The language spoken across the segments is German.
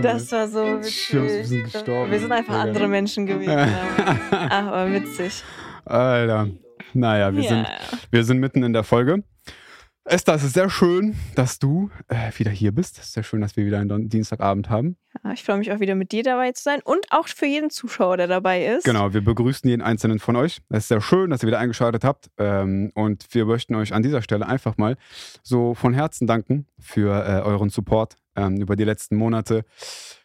Das war so Stimmt, wir witzig. sind gestorben. Wir sind einfach Digga. andere Menschen gewesen. Ach, aber witzig. Alter. Naja, wir, ja. sind, wir sind mitten in der Folge. Esther, es ist sehr schön, dass du äh, wieder hier bist. Es ist sehr schön, dass wir wieder einen Dienstagabend haben. ja, ich freue mich auch wieder mit dir dabei zu sein und auch für jeden Zuschauer, der dabei ist. Genau, wir begrüßen jeden einzelnen von euch. Es ist sehr schön, dass ihr wieder eingeschaltet habt. Ähm, und wir möchten euch an dieser Stelle einfach mal so von Herzen danken für äh, euren Support ähm, über die letzten Monate.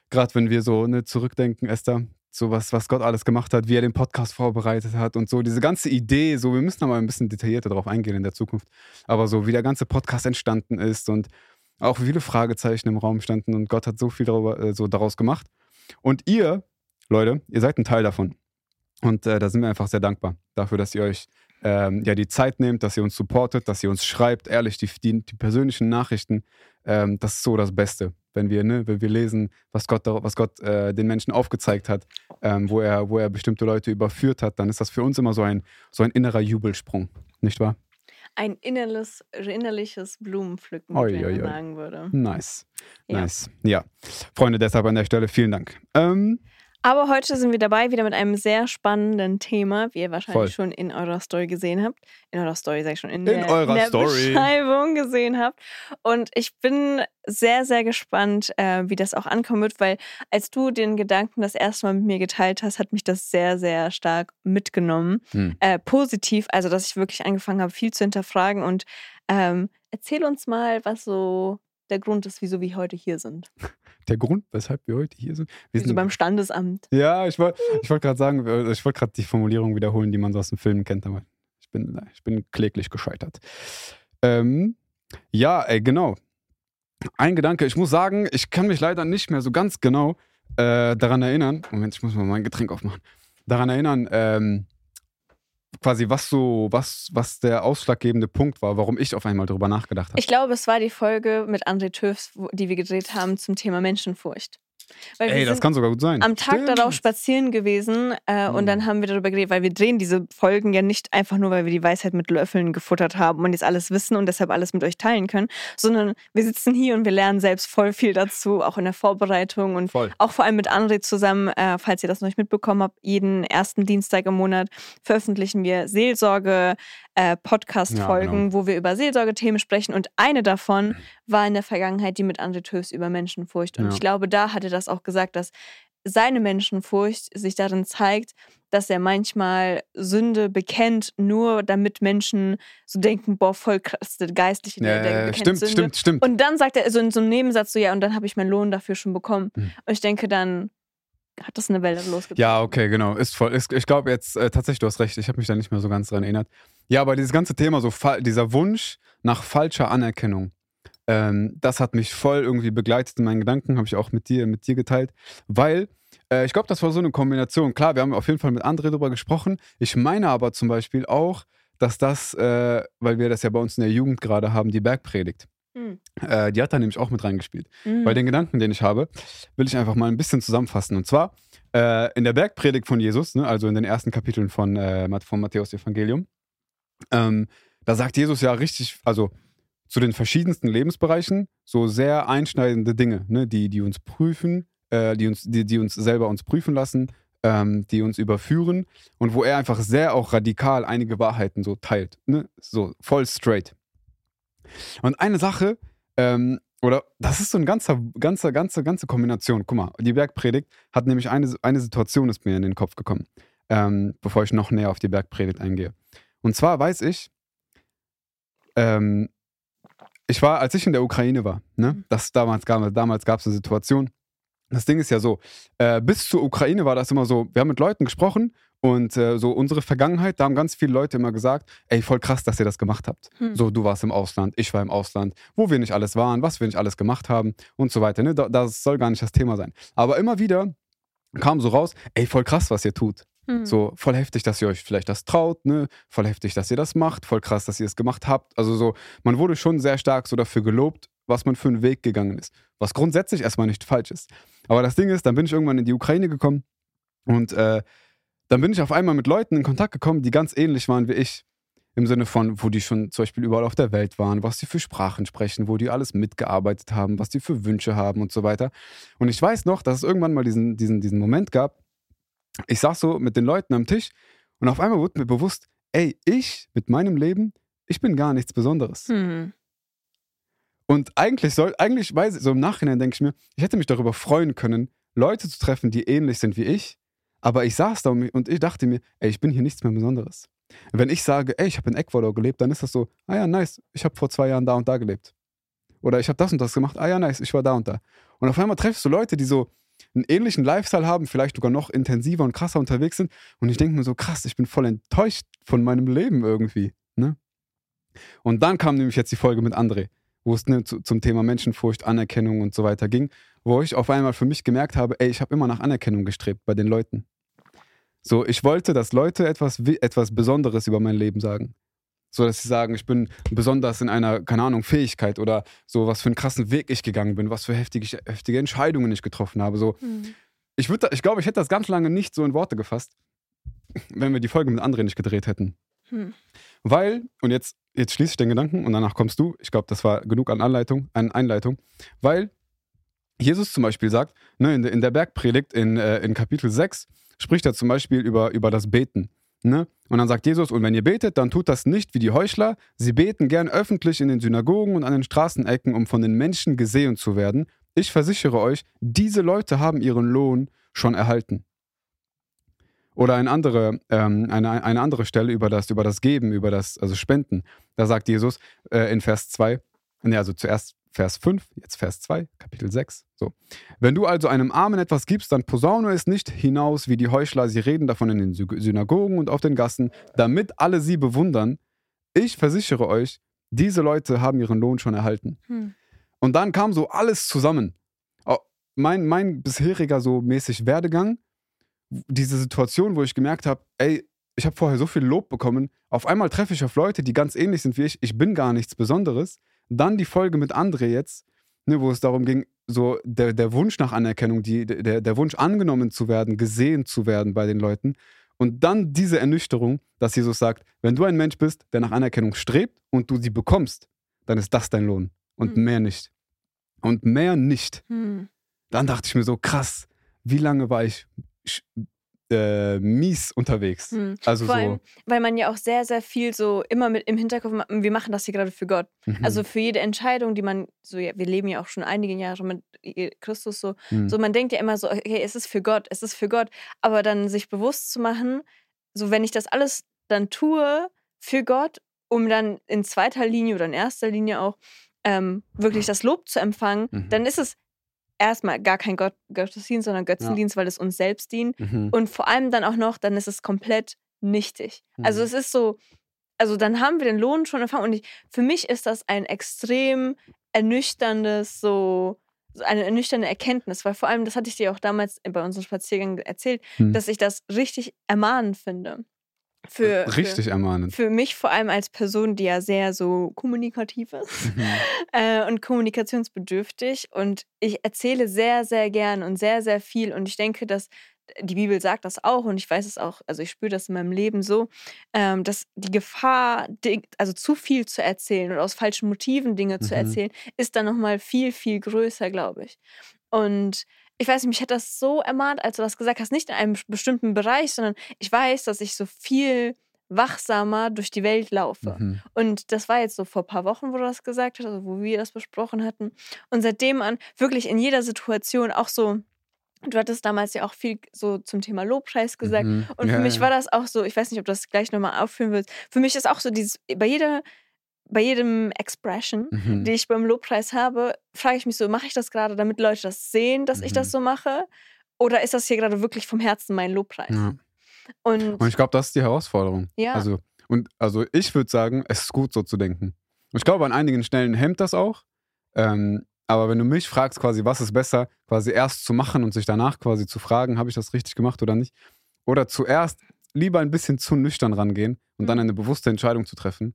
Gerade wenn wir so ne, zurückdenken, Esther, so was, was Gott alles gemacht hat, wie er den Podcast vorbereitet hat und so diese ganze Idee, so wir müssen da mal ein bisschen detaillierter drauf eingehen in der Zukunft, aber so wie der ganze Podcast entstanden ist und auch viele Fragezeichen im Raum standen und Gott hat so viel darüber, äh, so daraus gemacht. Und ihr, Leute, ihr seid ein Teil davon. Und äh, da sind wir einfach sehr dankbar dafür, dass ihr euch ähm, ja die Zeit nehmt, dass ihr uns supportet, dass ihr uns schreibt, ehrlich, die, die, die persönlichen Nachrichten, ähm, das ist so das Beste. Wenn wir, ne, wenn wir lesen, was Gott, da- was Gott äh, den Menschen aufgezeigt hat, ähm, wo, er, wo er bestimmte Leute überführt hat, dann ist das für uns immer so ein, so ein innerer Jubelsprung, nicht wahr? Ein innerliches, innerliches Blumenpflücken, wie Oi, man oi, oi. sagen würde. Nice. Ja. Nice. Ja. Freunde, deshalb an der Stelle vielen Dank. Ähm, Aber heute sind wir dabei wieder mit einem sehr spannenden Thema, wie ihr wahrscheinlich Voll. schon in eurer Story gesehen habt. In eurer Story, sag ich schon, in, In der, eurer in der Story. Beschreibung gesehen habt. Und ich bin sehr, sehr gespannt, äh, wie das auch ankommen wird, weil als du den Gedanken das erste Mal mit mir geteilt hast, hat mich das sehr, sehr stark mitgenommen. Hm. Äh, positiv, also dass ich wirklich angefangen habe, viel zu hinterfragen. Und ähm, erzähl uns mal, was so der Grund ist, wieso wir heute hier sind. der Grund, weshalb wir heute hier sind, wir sind sind beim Standesamt. Ja, ich wollte ich wollt gerade sagen, äh, ich wollte gerade die Formulierung wiederholen, die man so aus dem Film kennt, aber ich bin, ich bin kläglich gescheitert. Ähm, ja, ey, genau. Ein Gedanke, ich muss sagen, ich kann mich leider nicht mehr so ganz genau äh, daran erinnern. Moment, ich muss mal mein Getränk aufmachen. Daran erinnern, ähm, quasi was so, was, was der ausschlaggebende Punkt war, warum ich auf einmal darüber nachgedacht habe. Ich glaube, es war die Folge mit André Töfs, die wir gedreht haben zum Thema Menschenfurcht. Weil Ey, das kann sogar gut sein. am Tag Stimmt. darauf spazieren gewesen äh, und Hm. dann haben wir darüber geredet, weil wir drehen diese Folgen ja nicht einfach nur, weil wir die Weisheit mit Löffeln gefuttert haben und jetzt alles wissen und deshalb alles mit euch teilen können, sondern wir sitzen hier und wir lernen selbst voll viel dazu, auch in der Vorbereitung und Voll. auch vor allem mit André zusammen, äh, falls ihr das noch nicht mitbekommen habt, jeden ersten Dienstag im Monat veröffentlichen wir Seelsorge äh, Podcast-Folgen, Ja, wo wir über Seelsorgethemen sprechen. Und eine davon war in der Vergangenheit die mit André Töfs über Menschenfurcht. Und Ja. ich glaube, da hat er das auch gesagt, dass seine Menschenfurcht sich darin zeigt, dass er manchmal Sünde bekennt, nur damit Menschen so denken, boah, voll krass, der Geistliche, der, der Ja, bekennt stimmt, Sünde. stimmt, stimmt. Und dann sagt er so in so einem Nebensatz so, ja, und dann habe ich meinen Lohn dafür schon bekommen. Mhm. Und ich denke, dann hat das eine Welle losgezogen. Ja, okay, genau. Ist voll. Ist, ich glaube jetzt äh, tatsächlich, du hast recht. Ich habe mich da nicht mehr so ganz dran erinnert. Ja, aber dieses ganze Thema, so dieser Wunsch nach falscher Anerkennung, ähm, das hat mich voll irgendwie begleitet in meinen Gedanken, habe ich auch mit dir, mit dir geteilt, weil äh, ich glaube, das war so eine Kombination. Klar, wir haben auf jeden Fall mit André drüber gesprochen. Ich meine aber zum Beispiel auch, dass das, äh, weil wir das ja bei uns in der Jugend gerade haben, die Bergpredigt. Mhm. Äh, die hat da nämlich auch mit reingespielt. Mhm. Weil den Gedanken, den ich habe, will ich einfach mal ein bisschen zusammenfassen. Und zwar äh, in der Bergpredigt von Jesus, ne, also in den ersten Kapiteln von, äh, von Matthäus Evangelium, ähm, da sagt Jesus ja richtig, also zu den verschiedensten Lebensbereichen so sehr einschneidende Dinge, ne, die, die uns prüfen, äh, die, uns, die, die uns selber uns prüfen lassen, ähm, die uns überführen und wo er einfach sehr auch radikal einige Wahrheiten so teilt, ne, so voll straight. Und eine Sache, ähm, oder das ist so ein ganzer, ganzer, ganze, ganze Kombination. Guck mal, die Bergpredigt hat nämlich eine, eine Situation ist mir in den Kopf gekommen, ähm, bevor ich noch näher auf die Bergpredigt eingehe. Und zwar weiß ich, ähm, ich war, als ich in der Ukraine war, ne, das damals gab damals gab es eine Situation. Das Ding ist ja so, äh, bis zur Ukraine war das immer so, wir haben mit Leuten gesprochen und äh, so unsere Vergangenheit, da haben ganz viele Leute immer gesagt, ey, voll krass, dass ihr das gemacht habt. Hm. So, du warst im Ausland, ich war im Ausland, wo wir nicht alles waren, was wir nicht alles gemacht haben und so weiter. Ne? Da- Das soll gar nicht das Thema sein. Aber immer wieder kam so raus, ey, voll krass, was ihr tut. Mhm. So voll heftig, dass ihr euch vielleicht das traut, ne? Voll heftig, dass ihr das macht, voll krass, dass ihr es gemacht habt. Also so, man wurde schon sehr stark so dafür gelobt, was man für einen Weg gegangen ist. Was grundsätzlich erstmal nicht falsch ist. Aber das Ding ist, dann bin ich irgendwann in die Ukraine gekommen und äh, dann bin ich auf einmal mit Leuten in Kontakt gekommen, die ganz ähnlich waren wie ich. im Sinne von, wo die schon zum Beispiel überall auf der Welt waren, was die für Sprachen sprechen, wo die alles mitgearbeitet haben, was die für Wünsche haben und so weiter. Und ich weiß noch, dass es irgendwann mal diesen, diesen, diesen Moment gab, ich saß so mit den Leuten am Tisch und auf einmal wurde mir bewusst, ey, ich mit meinem Leben, ich bin gar nichts Besonderes. Hm. Und eigentlich soll, eigentlich weiß ich, so im Nachhinein denke ich mir, ich hätte mich darüber freuen können, Leute zu treffen, die ähnlich sind wie ich. Aber ich saß da und ich dachte mir, ey, ich bin hier nichts mehr Besonderes. Wenn ich sage, ey, ich habe in Ecuador gelebt, dann ist das so, ah ja, nice, ich habe vor zwei Jahren da und da gelebt. Oder ich habe das und das gemacht, ah ja, nice, ich war da und da. Und auf einmal treffst du Leute, die so einen ähnlichen Lifestyle haben, vielleicht sogar noch intensiver und krasser unterwegs sind. Und ich denke mir so, krass, ich bin voll enttäuscht von meinem Leben irgendwie. Ne? Und dann kam nämlich jetzt die Folge mit André, wo es ne, zu, zum Thema Menschenfurcht, Anerkennung und so weiter ging, wo ich auf einmal für mich gemerkt habe, ey, ich habe immer nach Anerkennung gestrebt bei den Leuten. So, ich wollte, dass Leute etwas, etwas Besonderes über mein Leben sagen. So, dass sie sagen, ich bin besonders in einer, keine Ahnung, Fähigkeit oder so, was für einen krassen Weg ich gegangen bin, was für heftige, heftige Entscheidungen ich getroffen habe. So, Hm. ich, würd, ich glaube, ich hätte das ganz lange nicht so in Worte gefasst, wenn wir die Folge mit André nicht gedreht hätten. Hm. Weil, und jetzt, jetzt schließe ich den Gedanken und danach kommst du. Ich glaube, das war genug an Anleitung, an Einleitung. Weil Jesus zum Beispiel sagt, ne, in, der- in der Bergpredigt in, äh, in Kapitel 6 spricht er zum Beispiel über, über das Beten. Ne? Und dann sagt Jesus, und wenn ihr betet, dann tut das nicht wie die Heuchler. Sie beten gern öffentlich in den Synagogen und an den Straßenecken, um von den Menschen gesehen zu werden. Ich versichere euch, diese Leute haben ihren Lohn schon erhalten. Oder eine andere, ähm, eine, eine andere Stelle über das, über das Geben, über das, also Spenden. Da sagt Jesus äh, in Vers 2, ne, also zuerst Vers 5, jetzt Vers 2, Kapitel 6. So. Wenn du also einem Armen etwas gibst, dann posaune es nicht hinaus wie die Heuchler. Sie reden davon in den Sy- Synagogen und auf den Gassen, damit alle sie bewundern. Ich versichere euch, diese Leute haben ihren Lohn schon erhalten. Hm. Und dann kam so alles zusammen. Mein, mein bisheriger so mäßig Werdegang, diese Situation, wo ich gemerkt habe, ey, ich habe vorher so viel Lob bekommen, auf einmal treffe ich auf Leute, die ganz ähnlich sind wie ich, ich bin gar nichts Besonderes. Dann die Folge mit André jetzt, ne, wo es darum ging, so der, der Wunsch nach Anerkennung, die, der, der Wunsch angenommen zu werden, gesehen zu werden bei den Leuten. Und dann diese Ernüchterung, dass Jesus sagt, wenn du ein Mensch bist, der nach Anerkennung strebt und du sie bekommst, dann ist das dein Lohn und Mhm. mehr nicht. Und mehr nicht. Hm. Dann dachte ich mir so, krass, wie lange war ich äh, mies unterwegs? Hm. Also Vor so. allem, weil man ja auch sehr, sehr viel so immer mit im Hinterkopf macht, wir machen das hier gerade für Gott. mhm, Also für jede Entscheidung, die man, so ja, wir leben ja auch schon einige Jahre mit Christus so, mhm. so man denkt ja immer so, okay, es ist für Gott, es ist für Gott, aber dann sich bewusst zu machen, so wenn ich das alles dann tue für Gott, um dann in zweiter Linie oder in erster Linie auch ähm, wirklich das Lob zu empfangen, Mhm. dann ist es erstmal gar kein Gott Gottesdienst, sondern Götzendienst, weil es uns selbst dient. Mhm. Und vor allem dann auch noch, dann ist es komplett nichtig. Also Mhm. es ist so, also dann haben wir den Lohn schon empfangen. Und ich, für mich ist das ein extrem ernüchterndes, so, so eine ernüchternde Erkenntnis, weil vor allem, das hatte ich dir auch damals bei unserem Spaziergang erzählt, Mhm. dass ich das richtig ermahnend finde. Für, Richtig ermahnend. Für, für mich vor allem als Person, die ja sehr so kommunikativ ist Mhm. äh, und kommunikationsbedürftig. Und ich erzähle sehr, sehr gern und sehr, sehr viel. Und ich denke, dass die Bibel sagt das auch und ich weiß es auch, also ich spüre das in meinem Leben so, ähm, dass die Gefahr, also zu viel zu erzählen oder aus falschen Motiven Dinge zu Mhm. erzählen, ist dann nochmal viel, viel größer, glaube ich. Und ich weiß nicht, mich hat das so ermahnt, als du das gesagt hast, nicht in einem bestimmten Bereich, sondern ich weiß, dass ich so viel wachsamer durch die Welt laufe. Mhm. Und das war jetzt so vor ein paar Wochen, wo du das gesagt hast, also wo wir das besprochen hatten. Und seitdem an wirklich in jeder Situation auch so, du hattest damals ja auch viel so zum Thema Lobpreis gesagt. Mhm. Und für Ja, mich war das auch so, ich weiß nicht, ob du das gleich nochmal aufführen willst. Für mich ist auch so dieses, bei jeder, bei jedem Expression, Mhm. die ich beim Lobpreis habe, frage ich mich so, mache ich das gerade, damit Leute das sehen, dass ich das Mhm. so mache? Oder ist das hier gerade wirklich vom Herzen mein Lobpreis? Ja. Und, Und ich glaube, das ist die Herausforderung. Ja. Also, und also ich würde sagen, es ist gut, so zu denken. Und ich glaube, an einigen Stellen hemmt das auch. Ähm, aber wenn du mich fragst, quasi, was ist besser, quasi erst zu machen und sich danach quasi zu fragen, habe ich das richtig gemacht oder nicht? Oder zuerst lieber ein bisschen zu nüchtern rangehen und dann Mhm. eine bewusste Entscheidung zu treffen,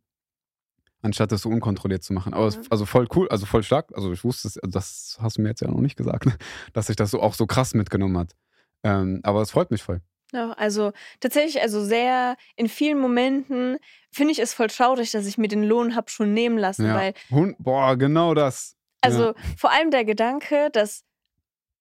anstatt das so unkontrolliert zu machen. Aber es, Ja. also voll cool, also voll stark. Also ich wusste also das hast du mir jetzt ja noch nicht gesagt, dass sich das so auch so krass mitgenommen hat. Ähm, aber es freut mich voll. Ja, also tatsächlich, also sehr in vielen Momenten finde ich es voll traurig, dass ich mir den Lohn habe schon nehmen lassen, Ja. weil Hund, boah, genau das. Also Ja. vor allem der Gedanke, dass,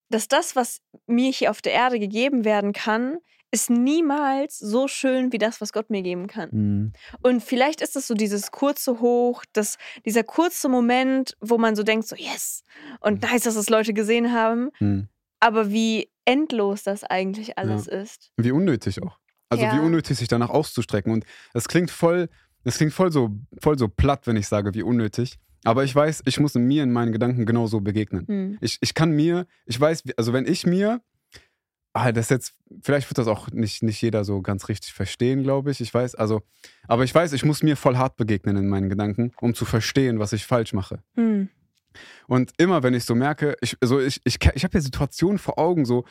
dass das, was mir hier auf der Erde gegeben werden kann, ist niemals so schön wie das, was Gott mir geben kann. Mhm. Und vielleicht ist es so dieses kurze Hoch, das, dieser kurze Moment, wo man so denkt, so yes, und Mhm. nice, dass es Leute gesehen haben, Mhm. aber wie endlos das eigentlich alles ist. Wie unnötig auch. Also Ja. wie unnötig, sich danach auszustrecken. Und es klingt voll, es klingt voll so, voll so platt, wenn ich sage, wie unnötig. Aber ich weiß, ich muss mir in meinen Gedanken genauso begegnen. Hm. Ich, ich kann mir, ich weiß, also wenn ich mir, ah, das jetzt, vielleicht wird das auch nicht, nicht jeder so ganz richtig verstehen, glaube ich. Ich weiß, also, aber ich weiß, ich muss mir voll hart begegnen in meinen Gedanken, um zu verstehen, was ich falsch mache. Hm. Und immer, wenn ich so merke, ich, also ich, ich, ich habe ja Situationen vor Augen, so,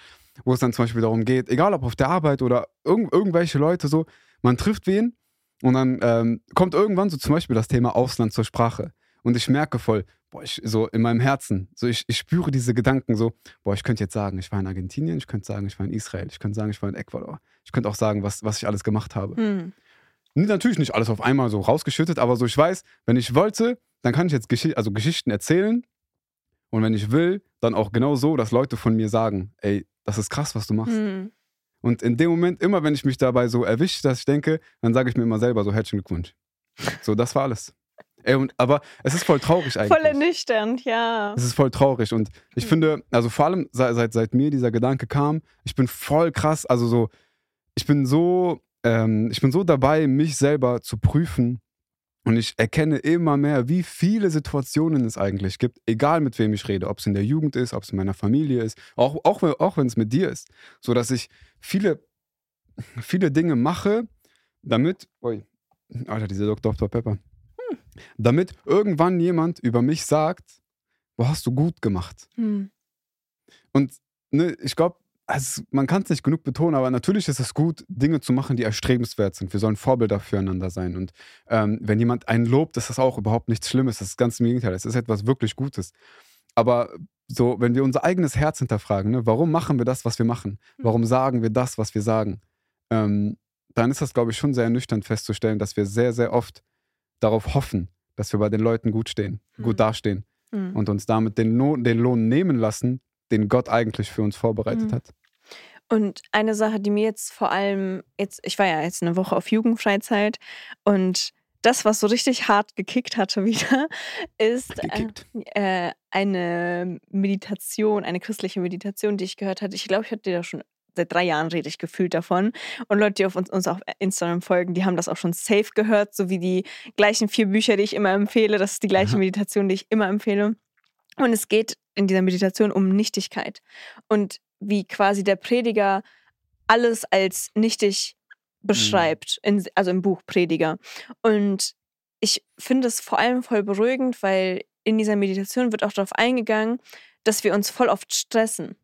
wo es dann zum Beispiel darum geht, egal ob auf der Arbeit oder irgend, irgendwelche Leute so, man trifft wen und dann ähm, kommt irgendwann so zum Beispiel das Thema Ausland zur Sprache. Und ich merke voll, boah, ich, so in meinem Herzen, so ich, ich spüre diese Gedanken so, boah, ich könnte jetzt sagen, ich war in Argentinien, ich könnte sagen, ich war in Israel, ich könnte sagen, ich war in Ecuador. Ich könnte auch sagen, was, was ich alles gemacht habe. Hm. Natürlich nicht alles auf einmal so rausgeschüttet, aber so ich weiß, wenn ich wollte, dann kann ich jetzt Gesch also Geschichten erzählen. Und wenn ich will, dann auch genau so, dass Leute von mir sagen, ey, das ist krass, was du machst. Hm. Und in dem Moment, immer wenn ich mich dabei so erwische, dass ich denke, dann sage ich mir immer selber so herzlichen Glückwunsch. So, das war alles. Ey, und, aber es ist voll traurig eigentlich. Voll ernüchternd, ja. Es ist voll traurig und ich Mhm. finde, also vor allem seit, seit, seit mir dieser Gedanke kam, ich bin voll krass, also so, ich bin so, ähm, ich bin so dabei, mich selber zu prüfen und ich erkenne immer mehr, wie viele Situationen es eigentlich gibt, egal mit wem ich rede, ob es in der Jugend ist, ob es in meiner Familie ist, auch, auch, wenn- auch wenn es mit dir ist, so dass ich viele, viele Dinge mache, damit, ui, Alter, dieser Dr. Dr. Pepper, damit irgendwann jemand über mich sagt, wo hast du gut gemacht? Hm. Und ne, ich glaube, also man kann es nicht genug betonen, aber natürlich ist es gut, Dinge zu machen, die erstrebenswert sind. Wir sollen Vorbilder füreinander sein. Und ähm, wenn jemand einen lobt, ist das auch überhaupt nichts Schlimmes. Das ist ganz im Gegenteil. Es ist etwas wirklich Gutes. Aber so, wenn wir unser eigenes Herz hinterfragen, ne, warum machen wir das, was wir machen? Warum sagen wir das, was wir sagen? Ähm, dann ist das, glaube ich, schon sehr ernüchternd festzustellen, dass wir sehr, sehr oft darauf hoffen, dass wir bei den Leuten gut stehen, Mhm. gut dastehen Hm. und uns damit den, Lohn, den Lohn nehmen lassen, den Gott eigentlich für uns vorbereitet Mhm. hat. Und eine Sache, die mir jetzt vor allem, jetzt, ich war ja jetzt eine Woche auf Jugendfreizeit und das, was so richtig hart gekickt hatte wieder, ist äh, äh, eine Meditation, eine christliche Meditation, die ich gehört hatte. Ich glaube, ich hatte dir da schon seit drei Jahren rede ich gefühlt davon. Und Leute, die auf uns, uns auf Instagram folgen, die haben das auch schon safe gehört, so wie die gleichen vier Bücher, die ich immer empfehle. Das ist die gleiche. Meditation, die ich immer empfehle. Und es geht in dieser Meditation um Nichtigkeit. Und wie quasi der Prediger alles als nichtig beschreibt, in, also im Buch Prediger. Und ich finde es vor allem voll beruhigend, weil in dieser Meditation wird auch darauf eingegangen, dass wir uns voll oft stressen.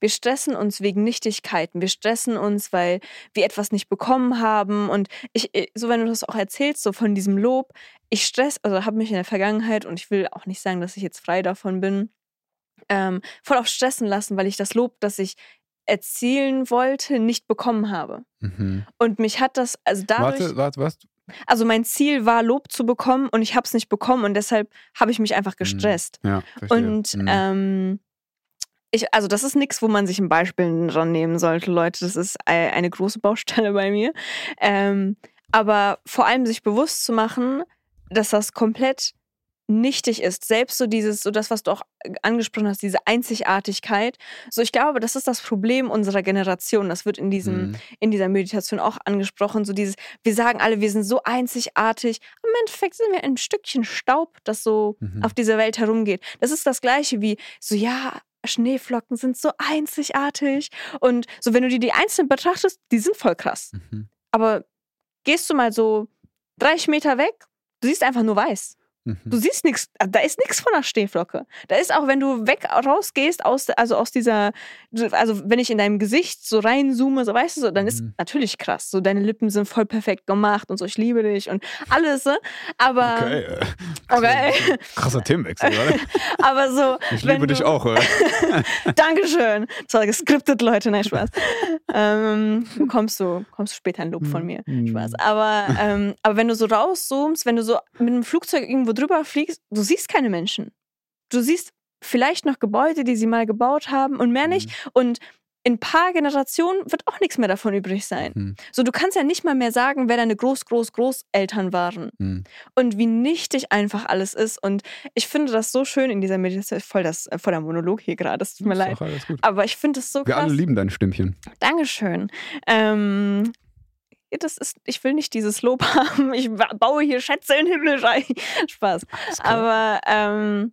Wir stressen uns wegen Nichtigkeiten. Wir stressen uns, weil wir etwas nicht bekommen haben. Und ich, ich- so wenn du das auch erzählst, so von diesem Lob, ich stress, also habe mich in der Vergangenheit, und ich will auch nicht sagen, dass ich jetzt frei davon bin, ähm, voll auf stressen lassen, weil ich das Lob, das ich erzielen wollte, nicht bekommen habe. Mhm. Und mich hat das, also dadurch, Warte, warte, was? also mein Ziel war, Lob zu bekommen und ich habe es nicht bekommen und deshalb habe ich mich einfach gestresst. Ja. Und Mhm. ähm, ich, also das ist nichts, wo man sich ein Beispiel dran nehmen sollte, Leute. Das ist ei- eine große Baustelle bei mir. Ähm, aber vor allem sich bewusst zu machen, dass das komplett nichtig ist. Selbst so dieses, so das, was du auch angesprochen hast, diese Einzigartigkeit. So, ich glaube, das ist das Problem unserer Generation. Das wird in diesem, Mhm. in dieser Meditation auch angesprochen. So dieses, wir sagen alle, wir sind so einzigartig. Im Endeffekt sind wir ein Stückchen Staub, das so Mhm. auf dieser Welt herumgeht. Das ist das Gleiche wie so, ja, Schneeflocken sind so einzigartig. Und so, wenn du dir die einzeln betrachtest, die sind voll krass. Mhm. Aber gehst du mal so 30 Meter weg, du siehst einfach nur weiß. Du Mhm. siehst nichts, da ist nichts von der Stehflocke. Da ist auch, wenn du weg rausgehst aus, also aus dieser, also wenn ich in deinem Gesicht so reinzoome, so weißt du, so, dann ist Mhm. natürlich krass. So deine Lippen sind voll perfekt gemacht und so, ich liebe dich und alles, ne? aber, Okay. Okay. Krasser Themenwechsel, oder? aber so, Ich liebe dich auch, oder? Dankeschön. Das war geskriptet, Leute, nein, Spaß. ähm, kommst du, kommst du später ein Lob von mir. Mhm. Spaß. Aber, ähm, aber wenn du so rauszoomst, wenn du so mit einem Flugzeug irgendwo drüber fliegst, du siehst keine Menschen. Du siehst vielleicht noch Gebäude, die sie mal gebaut haben und mehr nicht. Und in ein paar Generationen wird auch nichts mehr davon übrig sein. Mhm. So, du kannst ja nicht mal mehr sagen, wer deine Groß, Groß, Großeltern waren Mhm. und wie nichtig einfach alles ist. Und ich finde das so schön in dieser Meditation. Voll, das, äh, voll der Monolog hier gerade, es tut mir leid. Aber ich finde es so Wir krass. alle lieben dein Stimmchen. Dankeschön. Ähm, das ist, ich will nicht dieses Lob haben. Ich ba- baue hier Schätze in den Himmel rein. Spaß. Aber ähm,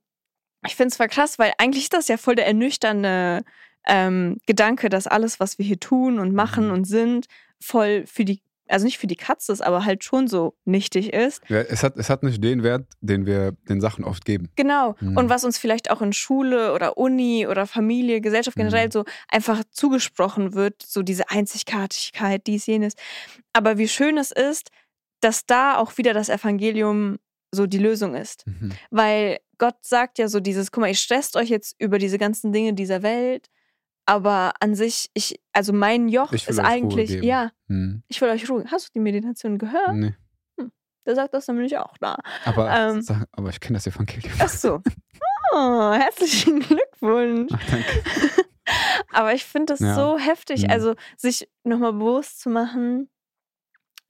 ich finde es voll krass, weil eigentlich ist das ja voll der ernüchternde ähm, Gedanke, dass alles, was wir hier tun und machen Mhm. und sind, voll für die, also nicht für die Katze ist, aber halt schon so nichtig ist. Ja, es, hat, es hat nicht den Wert, den wir den Sachen oft geben. Genau. Mhm. Und was uns vielleicht auch in Schule oder Uni oder Familie, Gesellschaft generell Mhm. so einfach zugesprochen wird, so diese Einzigartigkeit, dies, jenes. Aber wie schön es ist, dass da auch wieder das Evangelium so die Lösung ist. Mhm. Weil Gott sagt ja so dieses, guck mal, ihr stresst euch jetzt über diese ganzen Dinge dieser Welt, aber an sich, ich, also mein Joch ist eigentlich, ja, Mhm. ich will euch Ruhe. Hast du die Meditation gehört? Nee. Der sagt das nämlich auch da. Aber, Ähm. sag, aber ich kenne das Evangelium. Ach so. Oh, herzlichen Glückwunsch. Ach, danke. Aber ich finde das Ja. so heftig, Mhm. also sich nochmal bewusst zu machen,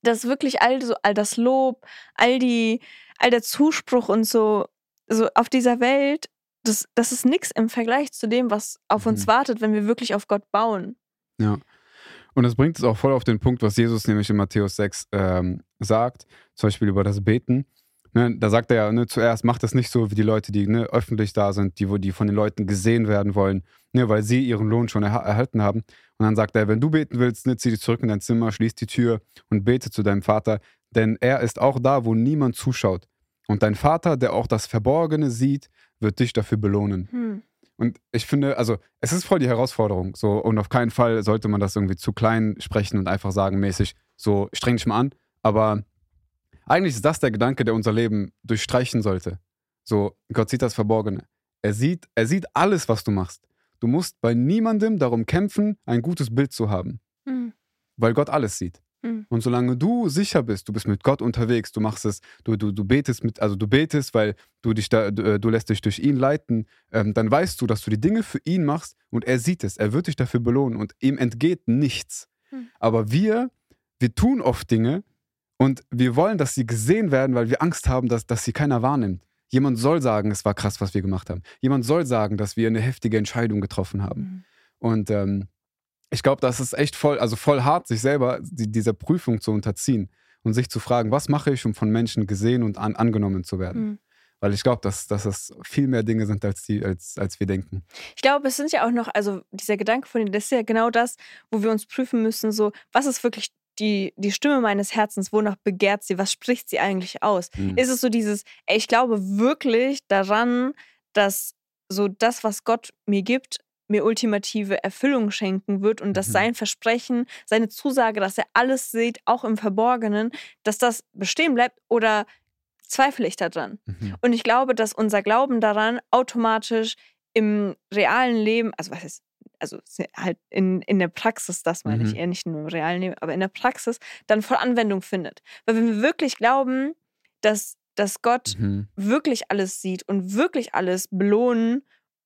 dass wirklich all, so, all das Lob, all die, all der Zuspruch und so, so auf dieser Welt, das, das ist nichts im Vergleich zu dem, was auf uns Mhm. wartet, wenn wir wirklich auf Gott bauen. Ja. Und das bringt es auch voll auf den Punkt, was Jesus nämlich in Matthäus 6 ähm, sagt, zum Beispiel über das Beten. Ne, da sagt er ja, ne, zuerst macht das nicht so wie die Leute, die ne, öffentlich da sind, die, wo die von den Leuten gesehen werden wollen, ne, weil sie ihren Lohn schon erha- erhalten haben. Und dann sagt er, wenn du beten willst, ne, zieh dich zurück in dein Zimmer, schließ die Tür und bete zu deinem Vater, denn er ist auch da, wo niemand zuschaut. Und dein Vater, der auch das Verborgene sieht, wird dich dafür belohnen. Hm. Und ich finde, also es ist voll die Herausforderung. So, und auf keinen Fall sollte man das irgendwie zu klein sprechen und einfach sagen, mäßig, so streng dich mal an. Aber eigentlich ist das der Gedanke, der unser Leben durchstreichen sollte. So, Gott sieht das Verborgene. Er sieht, er sieht alles, was du machst. Du musst bei niemandem darum kämpfen, ein gutes Bild zu haben, Hm. weil Gott alles sieht. Hm. Und solange du sicher bist, du bist mit Gott unterwegs, du machst es, du, du, du betest mit, also du betest, weil du dich da, du, äh, du lässt dich durch ihn leiten, ähm, dann weißt du, dass du die Dinge für ihn machst und er sieht es, er wird dich dafür belohnen und ihm entgeht nichts. Hm. Aber wir, wir tun oft Dinge und wir wollen, dass sie gesehen werden, weil wir Angst haben, dass, dass sie keiner wahrnimmt. Jemand soll sagen, es war krass, was wir gemacht haben. Jemand soll sagen, dass wir eine heftige Entscheidung getroffen haben. Hm. Und ähm, ich glaube, das ist echt voll, also voll hart, sich selber die, dieser Prüfung zu unterziehen und sich zu fragen, was mache ich, um von Menschen gesehen und an, angenommen zu werden. Hm. Weil ich glaube, dass, dass das viel mehr Dinge sind, als, die, als, als wir denken. Ich glaube, es sind ja auch noch, also dieser Gedanke von dir, das ist ja genau das, wo wir uns prüfen müssen, so, was ist wirklich die, die Stimme meines Herzens, wonach begehrt sie, was spricht sie eigentlich aus? Mhm. Ist es so dieses, ey, ich glaube wirklich daran, dass so das, was Gott mir gibt, mir ultimative Erfüllung schenken wird und dass Mhm. sein Versprechen, seine Zusage, dass er alles sieht, auch im Verborgenen, dass das bestehen bleibt oder zweifle ich daran? Mhm. Und ich glaube, dass unser Glauben daran automatisch im realen Leben, also was ist, also halt in, in der Praxis, das meine ich Mhm. eher nicht nur im realen Leben, aber in der Praxis dann voll Anwendung findet. Weil wenn wir wirklich glauben, dass, dass Gott Mhm. wirklich alles sieht und wirklich alles belohnen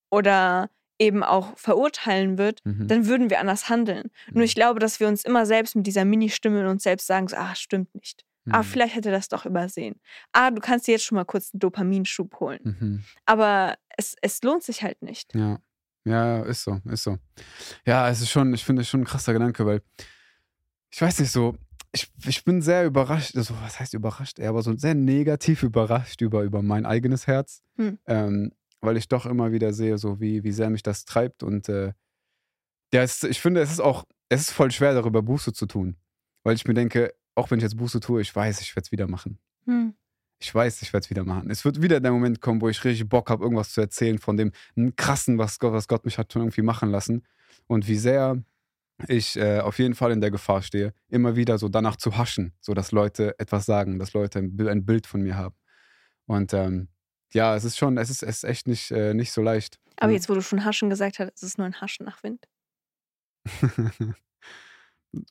oder eben auch verurteilen wird, Mhm. dann würden wir anders handeln. Nur ich glaube, dass wir uns immer selbst mit dieser Mini-Stimme in uns selbst sagen, so, ah, stimmt nicht. Ah, Mhm. vielleicht hätte er das doch übersehen. Ah, du kannst dir jetzt schon mal kurz einen Dopaminschub holen. Mhm. Aber es, es lohnt sich halt nicht. Ja. Ja, ist so, ist so. Ja, es ist schon, ich finde es schon ein krasser Gedanke, weil ich weiß nicht so, ich, ich bin sehr überrascht, also was heißt überrascht, eher aber so sehr negativ überrascht über, über mein eigenes Herz, Hm. ähm, weil ich doch immer wieder sehe, so wie, wie sehr mich das treibt und äh, ja, es, ich finde, es ist auch, es ist voll schwer, darüber Buße zu tun, weil ich mir denke, auch wenn ich jetzt Buße tue, ich weiß, ich werde es wieder machen. Hm. ich weiß, ich werde es wieder machen. Es wird wieder der Moment kommen, wo ich richtig Bock habe, irgendwas zu erzählen von dem krassen, was Gott, was Gott mich hat schon irgendwie machen lassen. Und wie sehr ich äh, auf jeden Fall in der Gefahr stehe, immer wieder so danach zu haschen, so dass Leute etwas sagen, dass Leute ein, ein Bild von mir haben. Und ähm, ja, es ist schon, es ist, es ist echt nicht, äh, nicht so leicht. Aber jetzt, wo du schon Haschen gesagt hast, ist es nur ein Haschen nach Wind.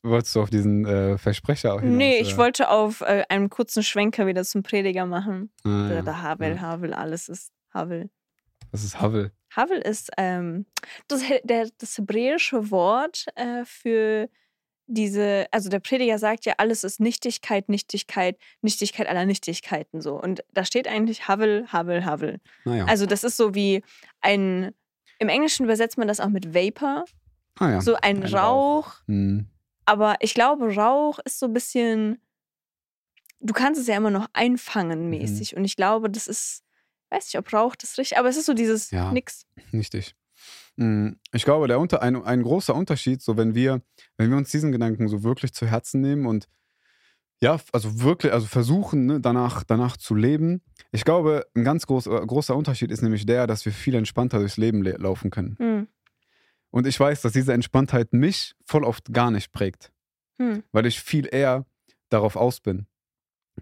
Wolltest du auf diesen äh, Versprecher auch hinaus? Nee, ich oder? wollte auf äh, einen kurzen Schwenker wieder zum Prediger machen. Ah, der, der Havel, ja. Havel, alles ist Havel. Was ist Havel? Havel ist ähm, das, der, das hebräische Wort äh, für diese, also der Prediger sagt ja, alles ist Nichtigkeit, Nichtigkeit, Nichtigkeit aller Nichtigkeiten so. Und da steht eigentlich Havel, Havel, Havel. Naja. Also das ist so wie ein, im Englischen übersetzt man das auch mit Vapor. Ah, ja. So ein, ein Rauch. Rauch. Hm. Aber ich glaube, Rauch ist so ein bisschen, du kannst es ja immer noch einfangen mhm. mäßig. Mhm. Und ich glaube, das ist, weiß nicht, ob Rauch das richtig, aber es ist so dieses ja, Nix. Richtig. Hm, ich glaube, der Unter ein, ein großer Unterschied, so wenn wir, wenn wir uns diesen Gedanken so wirklich zu Herzen nehmen und ja, also wirklich, also versuchen, ne, danach, danach zu leben. Ich glaube, ein ganz groß, äh, großer Unterschied ist nämlich der, dass wir viel entspannter durchs Leben laufen können. Mhm. Und ich weiß, dass diese Entspanntheit mich voll oft gar nicht prägt. Mhm. Weil ich viel eher darauf aus bin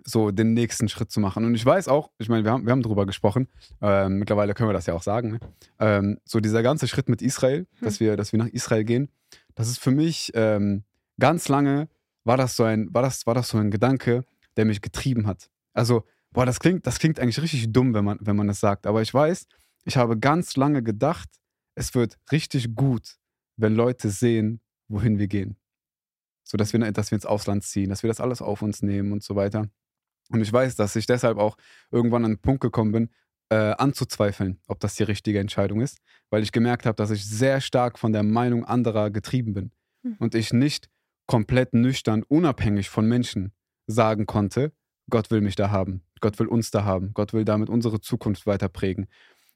so den nächsten Schritt zu machen. Und ich weiß auch, ich meine, wir haben, wir haben drüber gesprochen, äh, mittlerweile können wir das ja auch sagen, ne? ähm, so dieser ganze Schritt mit Israel, hm. dass, wir, dass wir nach Israel gehen, das ist für mich ähm, ganz lange, war das, so ein, war, das, war das so ein Gedanke, der mich getrieben hat. Also, boah, das klingt, das klingt eigentlich richtig dumm, wenn man, wenn man das sagt, aber ich weiß, ich habe ganz lange gedacht, es wird richtig gut, wenn Leute sehen, wohin wir gehen. So dass wir, dass wir ins Ausland ziehen, dass wir das alles auf uns nehmen und so weiter. Und ich weiß, dass ich deshalb auch irgendwann an den Punkt gekommen bin, äh, anzuzweifeln, ob das die richtige Entscheidung ist, weil ich gemerkt habe, dass ich sehr stark von der Meinung anderer getrieben bin mhm. und ich nicht komplett nüchtern, unabhängig von Menschen sagen konnte, Gott will mich da haben, Gott will uns da haben, Gott will damit unsere Zukunft weiter prägen.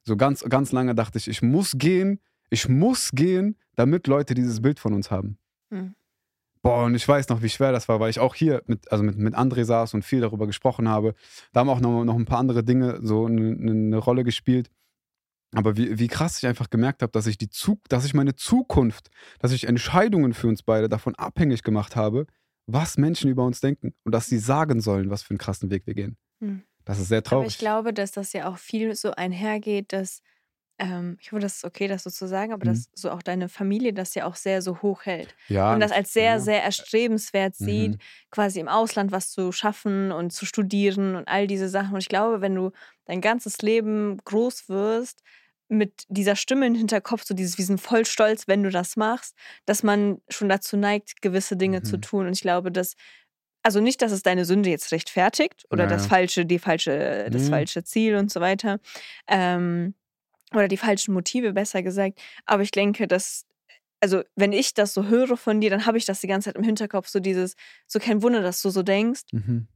So ganz, ganz lange dachte ich, ich muss gehen, ich muss gehen, damit Leute dieses Bild von uns haben. Mhm. Boah, und ich weiß noch, wie schwer das war, weil ich auch hier mit, also mit, mit André saß und viel darüber gesprochen habe. Da haben auch noch, noch ein paar andere Dinge so eine, eine Rolle gespielt. Aber wie, wie krass ich einfach gemerkt habe, dass ich die Zug, dass ich meine Zukunft, dass ich Entscheidungen für uns beide davon abhängig gemacht habe, was Menschen über uns denken und dass sie sagen sollen, was für einen krassen Weg wir gehen. Hm. Das ist sehr traurig. Aber ich glaube, dass das ja auch viel so einhergeht, dass ähm, ich hoffe, das ist okay, das so zu sagen, aber mhm. dass so auch deine Familie das ja auch sehr so hoch hält. Ja, und das als sehr, ja. sehr erstrebenswert mhm. sieht, quasi im Ausland was zu schaffen und zu studieren und all diese Sachen. Und ich glaube, wenn du dein ganzes Leben groß wirst, mit dieser Stimme im Hinterkopf, so dieses, wir sind voll stolz, wenn du das machst, dass man schon dazu neigt, gewisse Dinge mhm. zu tun. Und ich glaube, dass also nicht, dass es deine Sünde jetzt rechtfertigt oder naja. das falsche, die falsche, das mhm. falsche Ziel und so weiter. Ähm, oder die falschen Motive, besser gesagt. Aber ich denke, dass, also wenn ich das so höre von dir, dann habe ich das die ganze Zeit im Hinterkopf, so dieses, so kein Wunder, dass du so denkst. Mhm.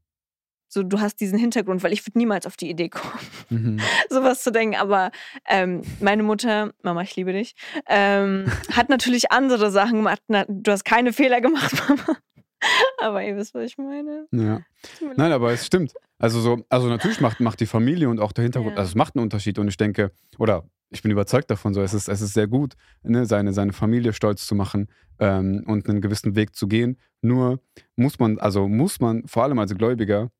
So, du hast diesen Hintergrund, weil ich würde niemals auf die Idee kommen, mhm. sowas zu denken. Aber ähm, meine Mutter, Mama, ich liebe dich, ähm, hat natürlich andere Sachen gemacht. Na, du hast keine Fehler gemacht, Mama. aber ihr wisst, was ich meine. Ja. Nein, aber es stimmt. Also so, also natürlich macht, macht die Familie und auch der Hintergrund, ja. also es macht einen Unterschied und ich denke, oder ich bin überzeugt davon, so es ist, es ist sehr gut, ne, seine, seine Familie stolz zu machen ähm, und einen gewissen Weg zu gehen. Nur muss man, also muss man vor allem als Gläubiger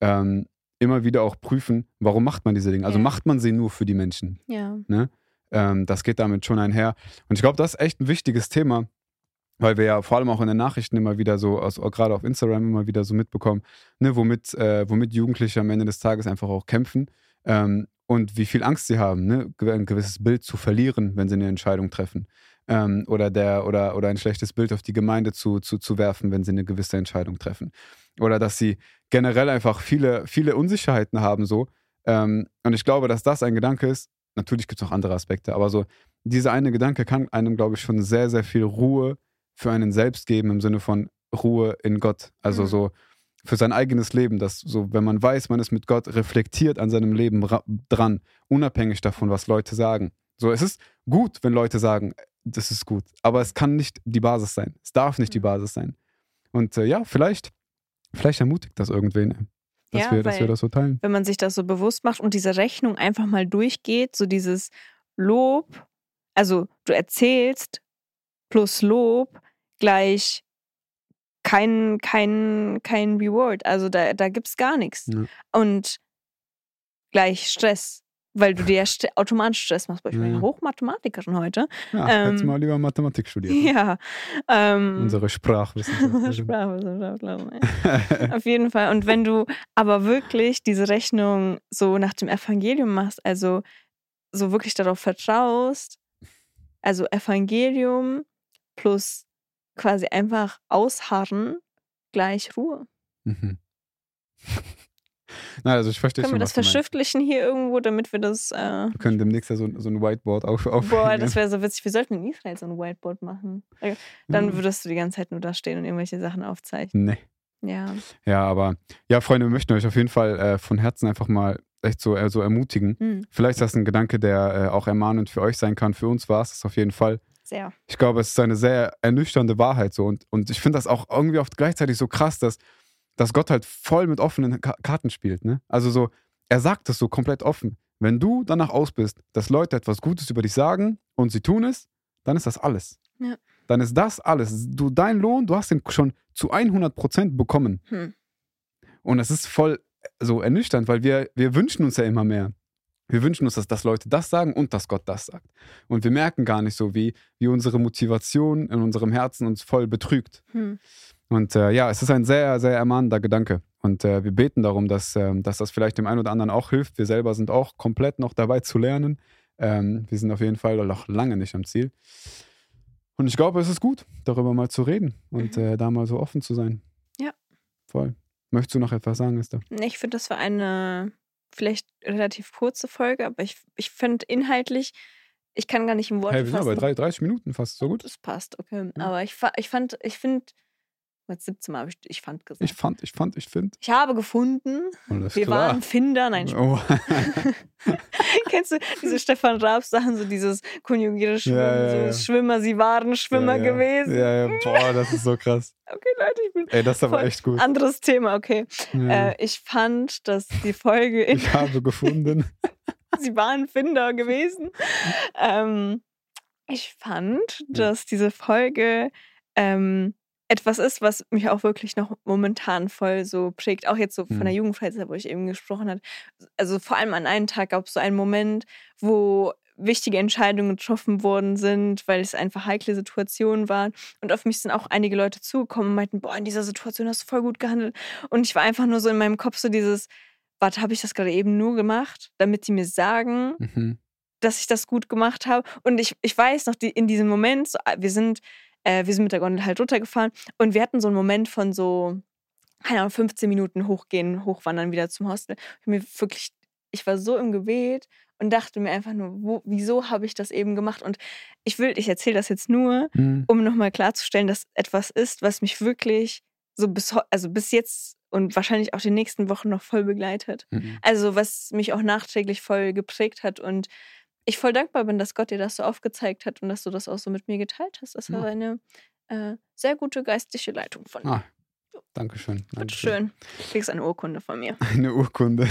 ähm, immer wieder auch prüfen, warum macht man diese Dinge? Also ja. macht man sie nur für die Menschen? Ja. Ne? Ähm, das geht damit schon einher. Und ich glaube, das ist echt ein wichtiges Thema, weil wir ja vor allem auch in den Nachrichten immer wieder so, also gerade auf Instagram immer wieder so mitbekommen, ne, womit, äh, womit Jugendliche am Ende des Tages einfach auch kämpfen ähm, und wie viel Angst sie haben, ne, ein gewisses Bild zu verlieren, wenn sie eine Entscheidung treffen. Ähm, oder, der, oder, oder ein schlechtes Bild auf die Gemeinde zu, zu, zu werfen, wenn sie eine gewisse Entscheidung treffen. Oder dass sie generell einfach viele, viele Unsicherheiten haben so. Ähm, und ich glaube, dass das ein Gedanke ist, natürlich gibt es noch andere Aspekte, aber so dieser eine Gedanke kann einem, glaube ich, schon sehr, sehr viel Ruhe für einen selbst geben im Sinne von Ruhe in Gott. Also mhm. so für sein eigenes Leben, dass so, wenn man weiß, man ist mit Gott reflektiert an seinem Leben dran, unabhängig davon, was Leute sagen. So, es ist gut, wenn Leute sagen, das ist gut, aber es kann nicht die Basis sein. Es darf nicht mhm. die Basis sein. Und äh, ja, vielleicht, vielleicht ermutigt das irgendwen. dass, Ja, wir, dass wir das so teilen. wenn man sich das so bewusst macht und diese Rechnung einfach mal durchgeht, so dieses Lob, also du erzählst plus Lob gleich kein, kein, kein Reward. Also da, da gibt es gar nichts. Ja. Und gleich Stress, weil du dir st automatisch Stress machst. Ich bin Ja. Hochmathematikerin heute. Ja, Ähm, hättest mal lieber Mathematik studiert. Ja. Ähm, Unsere Sprachwissenschaftlerin. Sprachwissenschaftlerin. ja. Auf jeden Fall. Und wenn du aber wirklich diese Rechnung so nach dem Evangelium machst, also so wirklich darauf vertraust, also Evangelium plus quasi einfach ausharren gleich Ruhe. mhm. Nein, also ich verstehe Können schon, wir das verschriftlichen hier irgendwo, damit wir das. Äh, Wir können demnächst ja so, so ein Whiteboard auf, aufhängen. boah, das wäre so witzig. Wir sollten in Israel so ein Whiteboard machen. Äh, Dann Ja. würdest du die ganze Zeit nur da stehen und irgendwelche Sachen aufzeichnen. Nee. Ja. Ja, aber ja, Freunde, wir möchten euch auf jeden Fall äh, von Herzen einfach mal echt so, äh, so ermutigen. Hm, Vielleicht ist das ein Gedanke, der äh, auch ermahnend für euch sein kann. Für uns war es das auf jeden Fall. Sehr. Ich glaube, es ist eine sehr ernüchternde Wahrheit so. Und, und ich finde das auch irgendwie oft gleichzeitig so krass, dass, dass Gott halt voll mit offenen Ka Karten spielt. Ne? Also so, er sagt es so komplett offen. Wenn du danach aus bist, dass Leute etwas Gutes über dich sagen und sie tun es, dann ist das alles. Ja. Dann ist das alles. Du, dein Lohn, du hast den schon zu 100% bekommen. Hm. Und es ist voll so ernüchternd, weil wir, wir wünschen uns ja immer mehr. Wir wünschen uns, dass, dass Leute das sagen und dass Gott das sagt. Und wir merken gar nicht so, wie, wie unsere Motivation in unserem Herzen uns voll betrügt. Hm. Und äh, ja, es ist ein sehr, sehr ermahnender Gedanke. Und äh, wir beten darum, dass, ähm, dass das vielleicht dem einen oder anderen auch hilft. Wir selber sind auch komplett noch dabei zu lernen. Ähm, wir sind auf jeden Fall noch lange nicht am Ziel. Und ich glaube, es ist gut, darüber mal zu reden und Mhm. äh, da mal so offen zu sein. Ja. Voll. Möchtest du noch etwas sagen, Esther? Nee, Ich finde, das war eine vielleicht relativ kurze Folge, aber ich, ich finde inhaltlich, ich kann gar nicht im Wort Hey, wir sind aber bei drei- 30 Minuten fast so gut. Das passt, okay. Ja. Aber ich, ich fand, ich finde, jetzt 17 Mal habe ich, ich fand gesagt. Ich fand, ich fand, ich finde. Ich habe gefunden, Alles wir klar. waren Finder. Nein, Oh. kennst du diese Stefan Raabs Sachen, so dieses konjugierte Schwimmen, Ja, ja, so ja. Schwimmer, sie waren Schwimmer gewesen. Ja, ja, boah, das ist so krass. Okay, Leute, ich bin Ey, das ist aber echt gut. anderes Thema, okay. Äh, ich fand, dass die Folge in ich habe gefunden. sie waren Finder gewesen. Ähm, ich fand, dass diese Folge ähm, etwas ist, was mich auch wirklich noch momentan voll so prägt. Auch jetzt so von der Mhm. Jugendfreizeit, wo ich eben gesprochen habe. Also vor allem an einem Tag gab es so einen Moment, wo wichtige Entscheidungen getroffen worden sind, weil es einfach heikle Situationen waren. Und auf mich sind auch einige Leute zugekommen und meinten, boah, in dieser Situation hast du voll gut gehandelt. Und ich war einfach nur so in meinem Kopf so dieses, warte, habe ich das gerade eben nur gemacht, damit die mir sagen, Mhm. dass ich das gut gemacht habe. Und ich, ich weiß noch, die, in diesem Moment, so, wir sind, äh, wir sind mit der Gondel halt runtergefahren und wir hatten so einen Moment von so, keine Ahnung, 15 Minuten hochgehen, hochwandern wieder zum Hostel. Ich, mir wirklich, ich war so im Gebet und dachte mir einfach nur, wo, wieso habe ich das eben gemacht? Und ich will, ich erzähle das jetzt nur, Mhm. um nochmal klarzustellen, dass etwas ist, was mich wirklich so bis, also bis jetzt und wahrscheinlich auch die nächsten Wochen noch voll begleitet. Mhm. Also was mich auch nachträglich voll geprägt hat und ich voll dankbar bin, dass Gott dir das so aufgezeigt hat und dass du das auch so mit mir geteilt hast. Das war Ja. eine äh, sehr gute geistliche Leitung von dir. Ah, Dankeschön. Dankeschön. Du kriegst eine Urkunde von mir. Eine Urkunde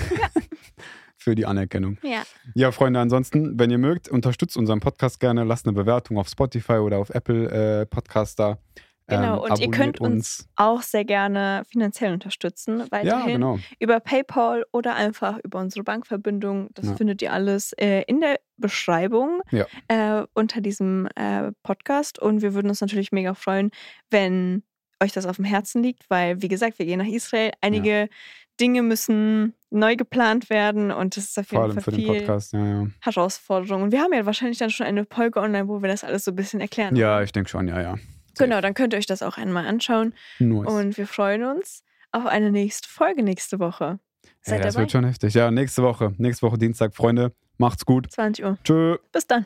für die Anerkennung. Ja. Ja, Freunde, ansonsten, wenn ihr mögt, unterstützt unseren Podcast gerne. Lasst eine Bewertung auf Spotify oder auf Apple äh, Podcast da. Genau, und ihr könnt uns auch sehr gerne finanziell unterstützen. Ja, Weiterhin genau. über PayPal oder einfach über unsere Bankverbindung. Das Ja. findet ihr alles äh, in der Beschreibung Ja. äh, unter diesem äh, Podcast. Und wir würden uns natürlich mega freuen, wenn euch das auf dem Herzen liegt, weil, wie gesagt, wir gehen nach Israel. Einige Dinge müssen neu geplant werden und das ist auf Vor jeden allem Fall für den viel Podcast. Ja, ja. Herausforderung. Und wir haben ja wahrscheinlich dann schon eine Folge online, wo wir das alles so ein bisschen erklären. ja, ich denke schon, ja, ja. Genau, dann könnt ihr euch das auch einmal anschauen. Nice. Und wir freuen uns auf eine nächste Folge nächste Woche. Seid das dabei. wird schon heftig. Ja, nächste Woche. Nächste Woche Dienstag, Freunde. Macht's gut. 20 Uhr. Tschö. Bis dann.